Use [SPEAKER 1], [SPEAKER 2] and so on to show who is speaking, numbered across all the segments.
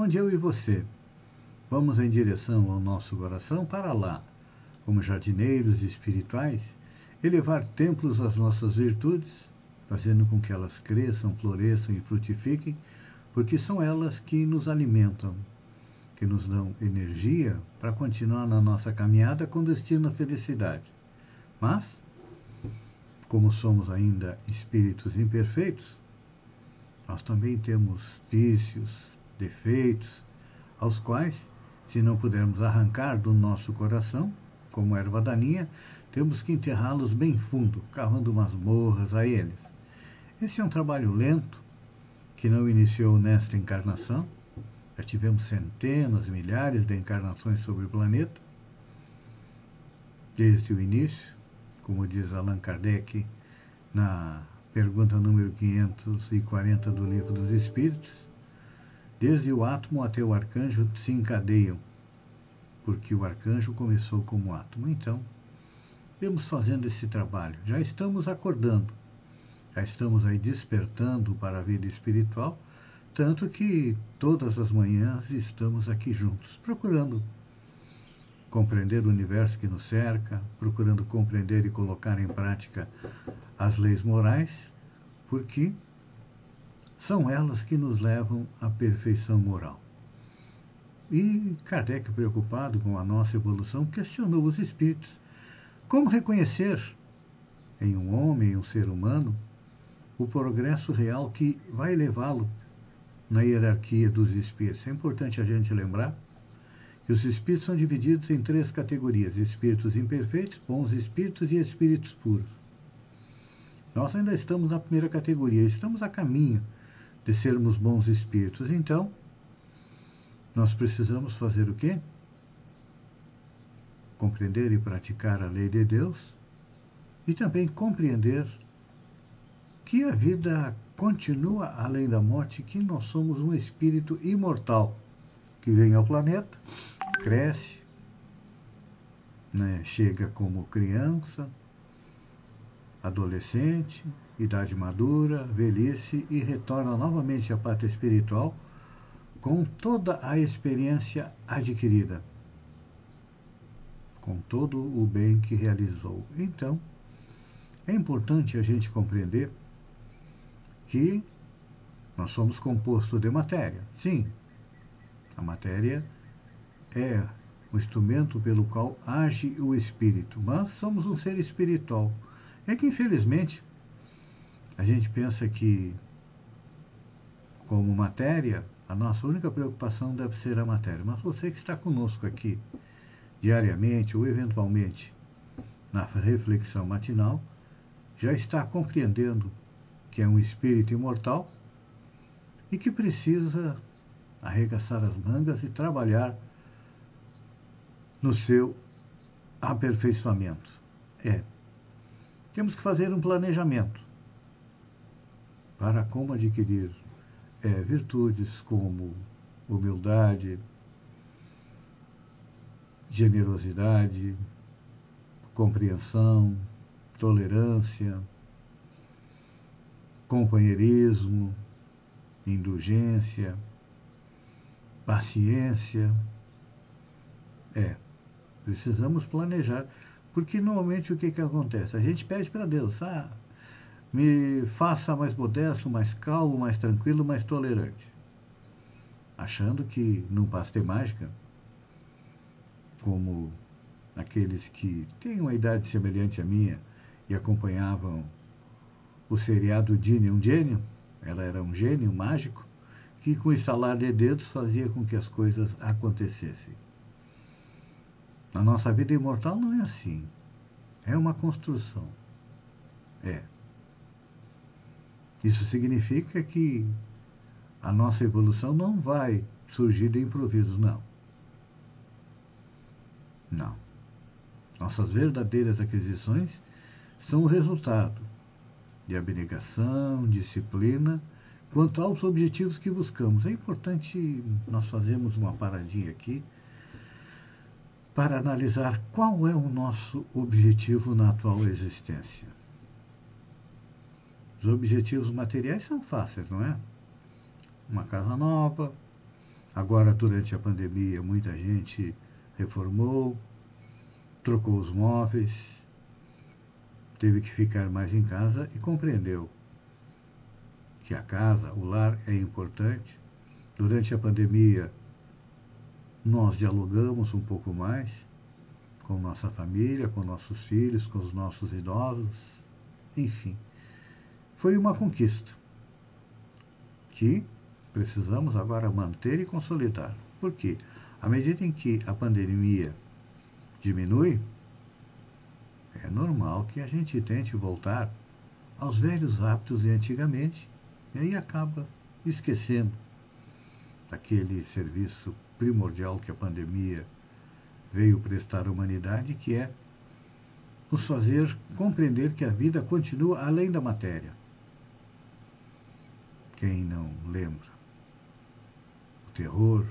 [SPEAKER 1] onde eu e você vamos em direção ao nosso coração para lá, como jardineiros espirituais, elevar templos às nossas virtudes, fazendo com que elas cresçam, floresçam e frutifiquem, porque são elas que nos alimentam, que nos dão energia para continuar na nossa caminhada com destino à felicidade. Mas, como somos ainda espíritos imperfeitos, nós também temos vícios, defeitos, aos quais, se não pudermos arrancar do nosso coração, como erva daninha, temos que enterrá-los bem fundo, cavando masmorras a eles. Esse é um trabalho lento, que não iniciou nesta encarnação, já tivemos centenas, milhares de encarnações sobre o planeta, desde o início, como diz Allan Kardec na pergunta número 540 do Livro dos Espíritos, desde o átomo até o arcanjo se encadeiam, porque o arcanjo começou como átomo. Então, vamos fazendo esse trabalho. Já estamos acordando, já estamos aí despertando para a vida espiritual tanto que todas as manhãs estamos aqui juntos, procurando compreender o universo que nos cerca, procurando compreender e colocar em prática as leis morais, porque são elas que nos levam à perfeição moral. E Kardec, preocupado com a nossa evolução, questionou os espíritos. Como reconhecer em um homem, em um ser humano, o progresso real que vai levá-lo na hierarquia dos espíritos. É importante a gente lembrar que os espíritos são divididos em três categorias: espíritos imperfeitos, bons espíritos e espíritos puros. Nós ainda estamos na primeira categoria, estamos a caminho de sermos bons espíritos. Então, nós precisamos fazer o quê? Compreender e praticar a lei de Deus e também compreender que a vida continua além da morte, que nós somos um espírito imortal que vem ao planeta, cresce, né, chega como criança, adolescente, idade madura, velhice e retorna novamente à pátria espiritual com toda a experiência adquirida, com todo o bem que realizou. Então, é importante a gente compreender que nós somos composto de matéria. Sim, a matéria é o instrumento pelo qual age o espírito, mas somos um ser espiritual. É que, infelizmente, a gente pensa que, como matéria, a nossa única preocupação deve ser a matéria. Mas você que está conosco aqui, diariamente ou eventualmente na reflexão matinal, já está compreendendo que é um espírito imortal e que precisa arregaçar as mangas e trabalhar no seu aperfeiçoamento. É. Temos que fazer um planejamento para como adquirir é, virtudes como humildade, generosidade, compreensão, tolerância, companheirismo, indulgência, paciência. É, precisamos planejar, porque normalmente o que, que acontece? A gente pede para Deus, ah, me faça mais modesto, mais calmo, mais tranquilo, mais tolerante. Achando que num passe de mágica, como aqueles que têm uma idade semelhante à minha e acompanhavam o seriado Dini, um gênio, ela era um gênio mágico, que com o estalar de dedos fazia com que as coisas acontecessem. A nossa vida imortal não é assim. É uma construção. É. Isso significa que a nossa evolução não vai surgir de improviso, não. Não. Nossas verdadeiras aquisições são o resultado de abnegação, disciplina, quanto aos objetivos que buscamos. É importante nós fazermos uma paradinha aqui para analisar qual é o nosso objetivo na atual existência. Os objetivos materiais são fáceis, não é? Uma casa nova. Agora, durante a pandemia, muita gente reformou, trocou os móveis, teve que ficar mais em casa e compreendeu que a casa, o lar é importante. Durante a pandemia, nós dialogamos um pouco mais com nossa família, com nossos filhos, com os nossos idosos, enfim. Foi uma conquista que precisamos agora manter e consolidar. Por quê? À medida em que a pandemia diminui, é normal que a gente tente voltar aos velhos hábitos de antigamente e aí acaba esquecendo aquele serviço primordial que a pandemia veio prestar à humanidade, que é nos fazer compreender que a vida continua além da matéria quem não lembra? O terror,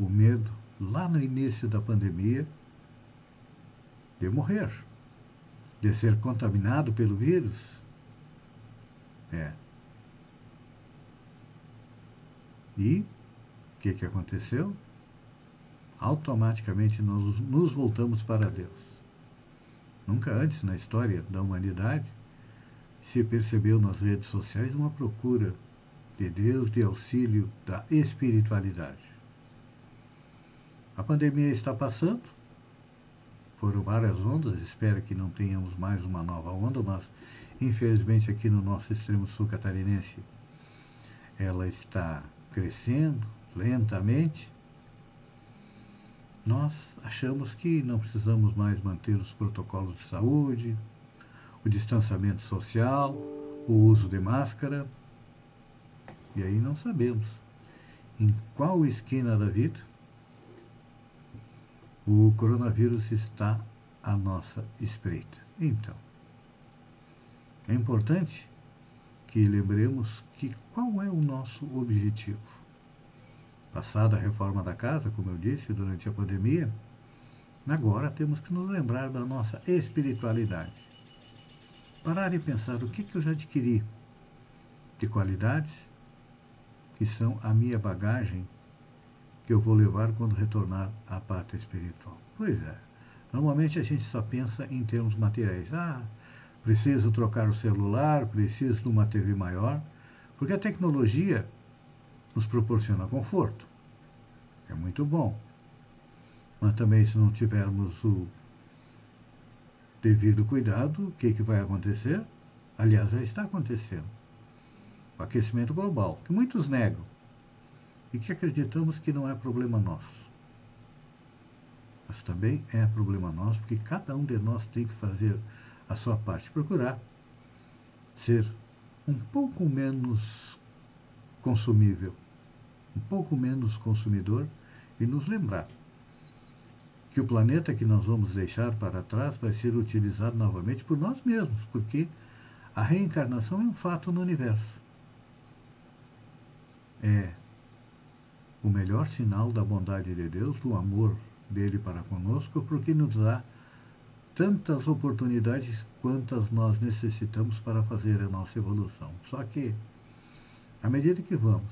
[SPEAKER 1] o medo, lá no início da pandemia, de morrer, de ser contaminado pelo vírus. É. E o que, que aconteceu? Automaticamente nós nos voltamos para Deus. Nunca antes na história da humanidade se percebeu nas redes sociais uma procura de Deus de auxílio da espiritualidade. A pandemia está passando, foram várias ondas, espero que não tenhamos mais uma nova onda, mas infelizmente aqui no nosso extremo sul catarinense ela está crescendo lentamente. Nós achamos que não precisamos mais manter os protocolos de saúde, o distanciamento social, o uso de máscara e aí não sabemos em qual esquina da vida o coronavírus está à nossa espreita. Então, é importante que lembremos que qual é o nosso objetivo. Passada a reforma da casa, como eu disse, durante a pandemia, agora temos que nos lembrar da nossa espiritualidade. Parar e pensar o que, que eu já adquiri de qualidades que são a minha bagagem que eu vou levar quando retornar à pátria espiritual. Pois é. Normalmente a gente só pensa em termos materiais. Ah, preciso trocar o celular, preciso de uma TV maior, porque a tecnologia nos proporciona conforto. É muito bom. Mas também se não tivermos o devido cuidado, o que, que vai acontecer? Aliás, já está acontecendo o aquecimento global, que muitos negam e que acreditamos que não é problema nosso. Mas também é problema nosso, porque cada um de nós tem que fazer a sua parte, procurar ser um pouco menos consumível, um pouco menos consumidor e nos lembrar que o planeta que nós vamos deixar para trás vai ser utilizado novamente por nós mesmos, porque a reencarnação é um fato no universo é o melhor sinal da bondade de Deus, do amor dele para conosco, porque nos dá tantas oportunidades quantas nós necessitamos para fazer a nossa evolução. Só que, à medida que vamos,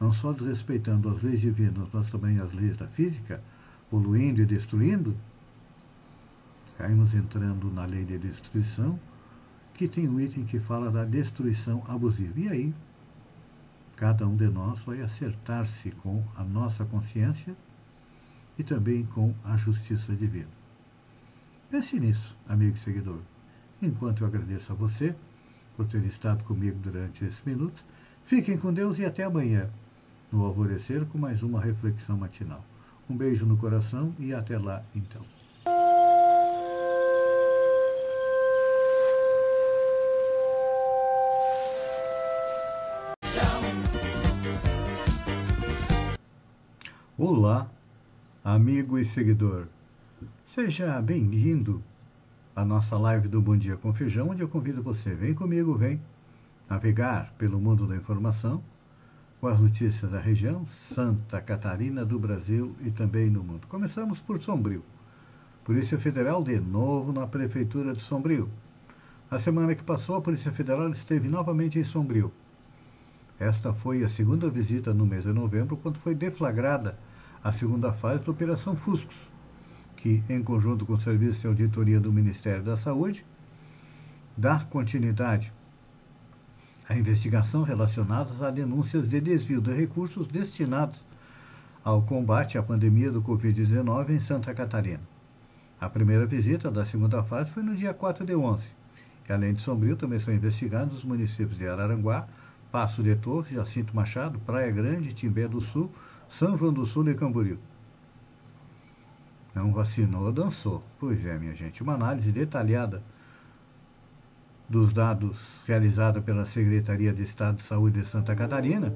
[SPEAKER 1] não só desrespeitando as leis divinas, mas também as leis da física, poluindo e destruindo, caímos entrando na lei de destruição, que tem um item que fala da destruição abusiva. E aí, cada um de nós vai acertar-se com a nossa consciência e também com a justiça divina. Pense nisso, amigo e seguidor. Enquanto eu agradeço a você por ter estado comigo durante esse minuto, fiquem com Deus e até amanhã, no alvorecer, com mais uma reflexão matinal. Um beijo no coração e até lá, então. Olá, amigo e seguidor. Seja bem-vindo à nossa live do Bom Dia com Feijão, onde eu convido você, vem comigo, vem navegar pelo mundo da informação com as notícias da região, Santa Catarina, do Brasil e também no mundo. Começamos por Sombrio. Polícia Federal de novo na Prefeitura de Sombrio. A semana que passou, a Polícia Federal esteve novamente em Sombrio. Esta foi a segunda visita no mês de novembro, quando foi deflagrada a segunda fase da Operação Fuscos, que, em conjunto com o Serviço de Auditoria do Ministério da Saúde, dá continuidade à investigação relacionadas a denúncias de desvio de recursos destinados ao combate à pandemia do Covid-19 em Santa Catarina. A primeira visita da segunda fase foi no dia 4 de 11. E, além de Sombrio, também são investigados os municípios de Araranguá, Passo de Torres, Jacinto Machado, Praia Grande, Timbé do Sul, São João do Sul e Camboriú. Não vacinou, dançou. Pois é, minha gente, uma análise detalhada dos dados realizada pela Secretaria de Estado de Saúde de Santa Catarina,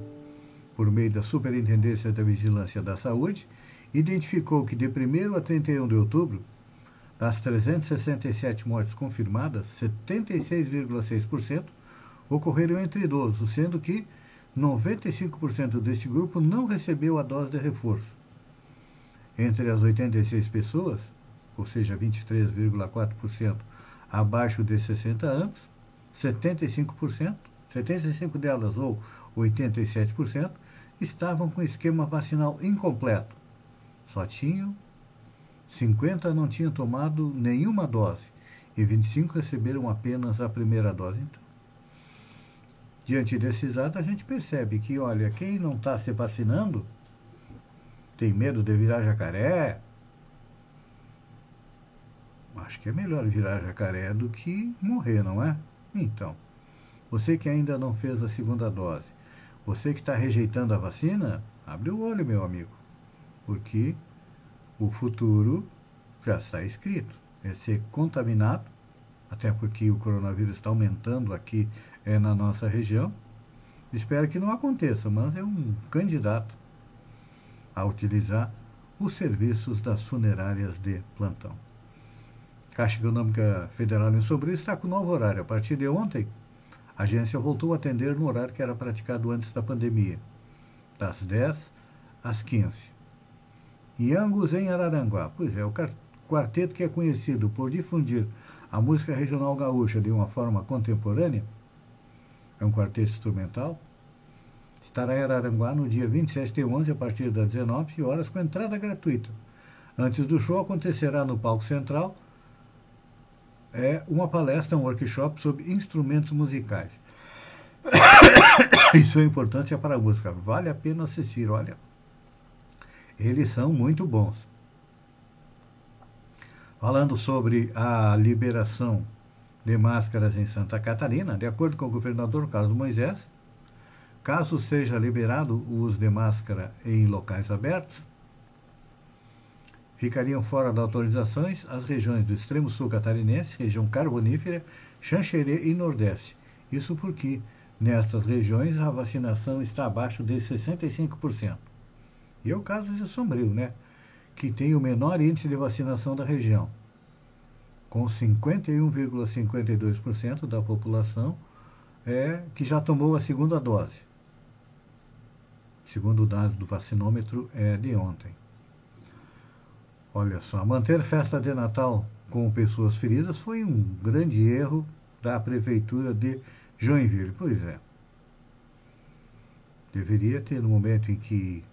[SPEAKER 1] por meio da Superintendência da Vigilância da Saúde, identificou que de 1 a 31 de outubro, das 367 mortes confirmadas, 76,6% ocorreram entre idosos, sendo que 95% deste grupo não recebeu a dose de reforço. Entre as 86 pessoas, ou seja, 23,4% abaixo de 60 anos, 75%, 75 delas ou 87%, estavam com esquema vacinal incompleto. Só tinham 50 não tinham tomado nenhuma dose e 25 receberam apenas a primeira dose. Então, diante desses dados, a gente percebe que, olha, quem não está se vacinando tem medo de virar jacaré. Acho que é melhor virar jacaré do que morrer, não é? Então, você que ainda não fez a segunda dose, você que está rejeitando a vacina, abre o olho, meu amigo, porque o futuro já está escrito. É ser contaminado, até porque o coronavírus está aumentando aqui é, na nossa região. Espero que não aconteça, mas é um candidato a utilizar os serviços das funerárias de plantão. Caixa Econômica Federal em Sombrio está com novo horário. A partir de ontem, a agência voltou a atender no horário que era praticado antes da pandemia, das 10 às 15. E Angus em Araranguá. Pois é, o quarteto que é conhecido por difundir a música regional gaúcha de uma forma contemporânea, é um quarteto instrumental, estará em Araranguá no dia 27 de 11, a partir das 19 horas, com entrada gratuita. Antes do show, acontecerá no palco central é uma palestra, um workshop sobre instrumentos musicais. E sua importância para a música. Vale a pena assistir, olha. Eles são muito bons. Falando sobre a liberação de máscaras em Santa Catarina, de acordo com o governador Carlos Moisés, caso seja liberado o uso de máscara em locais abertos, ficariam fora das autorizações as regiões do extremo sul catarinense, região carbonífera, Xanxerê e Nordeste. Isso porque nestas regiões a vacinação está abaixo de 65%. E é o caso de Sombrio, né? que tem o menor índice de vacinação da região, com 51,52% da população é, que já tomou a segunda dose. Segundo o dado do vacinômetro é de ontem. Olha só, manter festa de Natal com pessoas feridas foi um grande erro da prefeitura de Joinville. Pois é. Deveria ter, no momento em que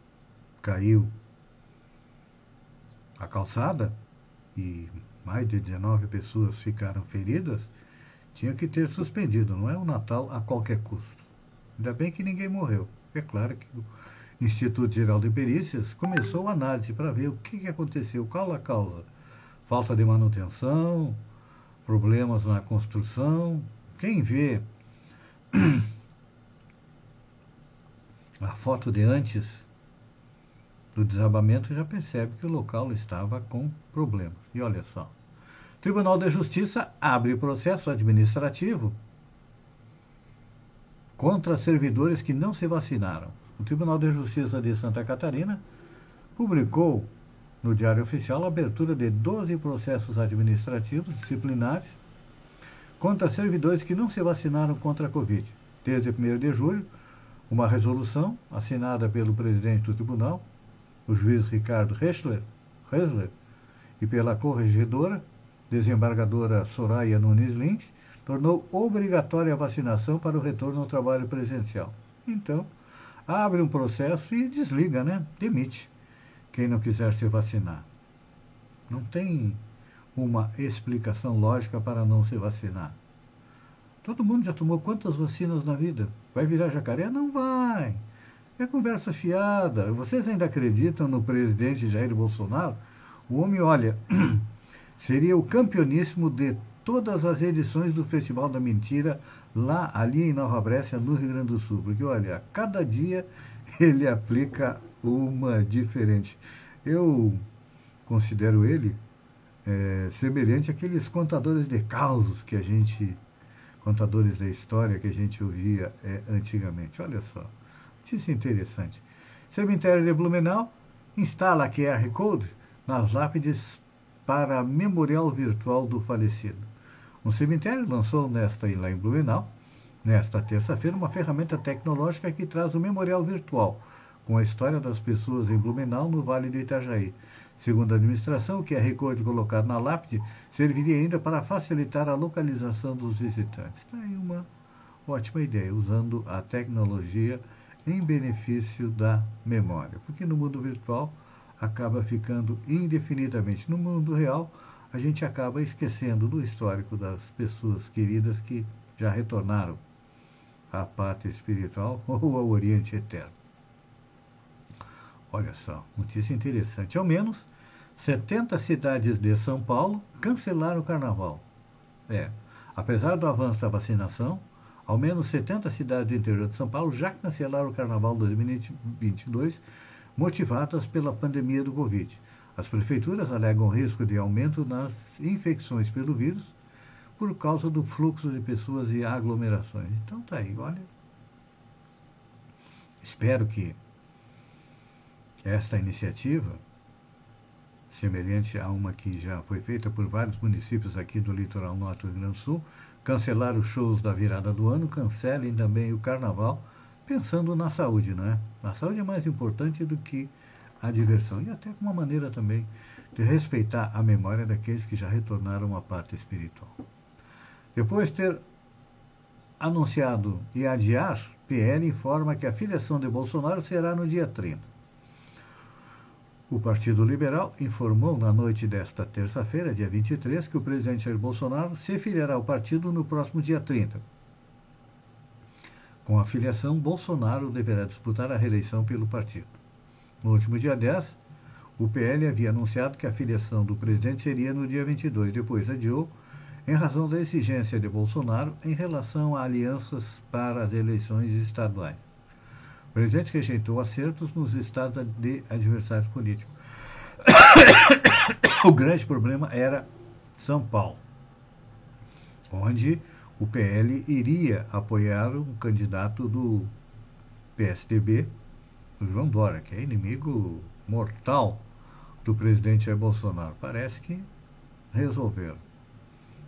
[SPEAKER 1] caiu a calçada e mais de 19 pessoas ficaram feridas, tinha que ter suspendido. Não é o Natal a qualquer custo. Ainda bem que ninguém morreu. É claro que Instituto Geral de Perícias começou a análise para ver o que, que aconteceu, qual a causa. Falta de manutenção, problemas na construção. Quem vê a foto de antes do desabamento já percebe que o local estava com problemas. E olha só. Tribunal de Justiça abre processo administrativo contra servidores que não se vacinaram o Tribunal de Justiça de Santa Catarina publicou no Diário Oficial a abertura de 12 processos administrativos disciplinares contra servidores que não se vacinaram contra a Covid. Desde 1 de julho, uma resolução assinada pelo presidente do tribunal, o juiz Ricardo Ressler, e pela corregedora, desembargadora Soraya Nunes Lins, tornou obrigatória a vacinação para o retorno ao trabalho presencial. Então, abre um processo e desliga, né? Demite quem não quiser se vacinar. Não tem uma explicação lógica para não se vacinar. Todo mundo já tomou quantas vacinas na vida? Vai virar jacaré? Não vai. É conversa fiada. Vocês ainda acreditam no presidente Jair Bolsonaro? O homem, olha, seria o campeoníssimo de todas as edições do Festival da Mentira lá ali em Nova Brécia, no Rio Grande do Sul. Porque, olha, cada dia ele aplica uma diferente. Eu considero ele é, semelhante àqueles contadores de causos que a gente, contadores da história que a gente ouvia é, antigamente. Olha só, notícia interessante. Cemitério de Blumenau instala QR Code nas lápides para memorial virtual do falecido. Um cemitério lançou nesta lá em Blumenau, nesta terça-feira, uma ferramenta tecnológica que traz o memorial virtual com a história das pessoas em Blumenau, no Vale do Itajaí. Segundo a administração, o QR Code colocado na lápide serviria ainda para facilitar a localização dos visitantes. Está aí uma ótima ideia, usando a tecnologia em benefício da memória. Porque no mundo virtual acaba ficando indefinidamente. No mundo real, a gente acaba esquecendo do histórico das pessoas queridas que já retornaram à pátria espiritual ou ao Oriente Eterno. Olha só, notícia interessante. Ao menos 70 cidades de São Paulo cancelaram o carnaval. É, apesar do avanço da vacinação, ao menos 70 cidades do interior de São Paulo já cancelaram o carnaval 2022, motivadas pela pandemia do Covid. As prefeituras alegam risco de aumento nas infecções pelo vírus por causa do fluxo de pessoas e aglomerações. Então tá aí, olha. Espero que esta iniciativa, semelhante a uma que já foi feita por vários municípios aqui do litoral norte do Rio Grande do Sul, cancelar os shows da virada do ano, cancelem também o carnaval, pensando na saúde, não é? A saúde é mais importante do que a diversão e até uma maneira também de respeitar a memória daqueles que já retornaram à pátria espiritual. Depois de ter anunciado e adiar, PL informa que a filiação de Bolsonaro será no dia 30. O Partido Liberal informou na noite desta terça-feira, dia 23, que o presidente Jair Bolsonaro se filiará ao partido no próximo dia 30. Com a filiação, Bolsonaro deverá disputar a reeleição pelo partido. No último dia 10, o PL havia anunciado que a filiação do presidente seria no dia 22, depois adiou, em razão da exigência de Bolsonaro em relação a alianças para as eleições estaduais. O presidente rejeitou acertos nos estados de adversários políticos. o grande problema era São Paulo, onde o PL iria apoiar um candidato do PSDB, o João Dória, que é inimigo mortal do presidente Jair Bolsonaro. Parece que resolveram.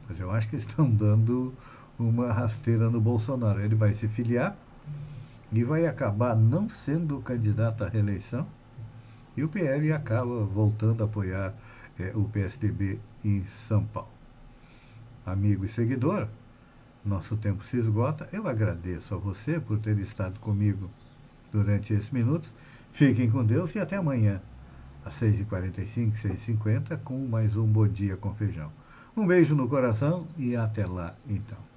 [SPEAKER 1] Mas eu acho que estão dando uma rasteira no Bolsonaro. Ele vai se filiar e vai acabar não sendo candidato à reeleição, e o PL acaba voltando a apoiar é, o PSDB em São Paulo. Amigo e seguidor, nosso tempo se esgota. Eu agradeço a você por ter estado comigo durante esses minutos. Fiquem com Deus e até amanhã, às 6h45, 6h50, com mais um Bom Dia com Feijão. Um beijo no coração e até lá, então.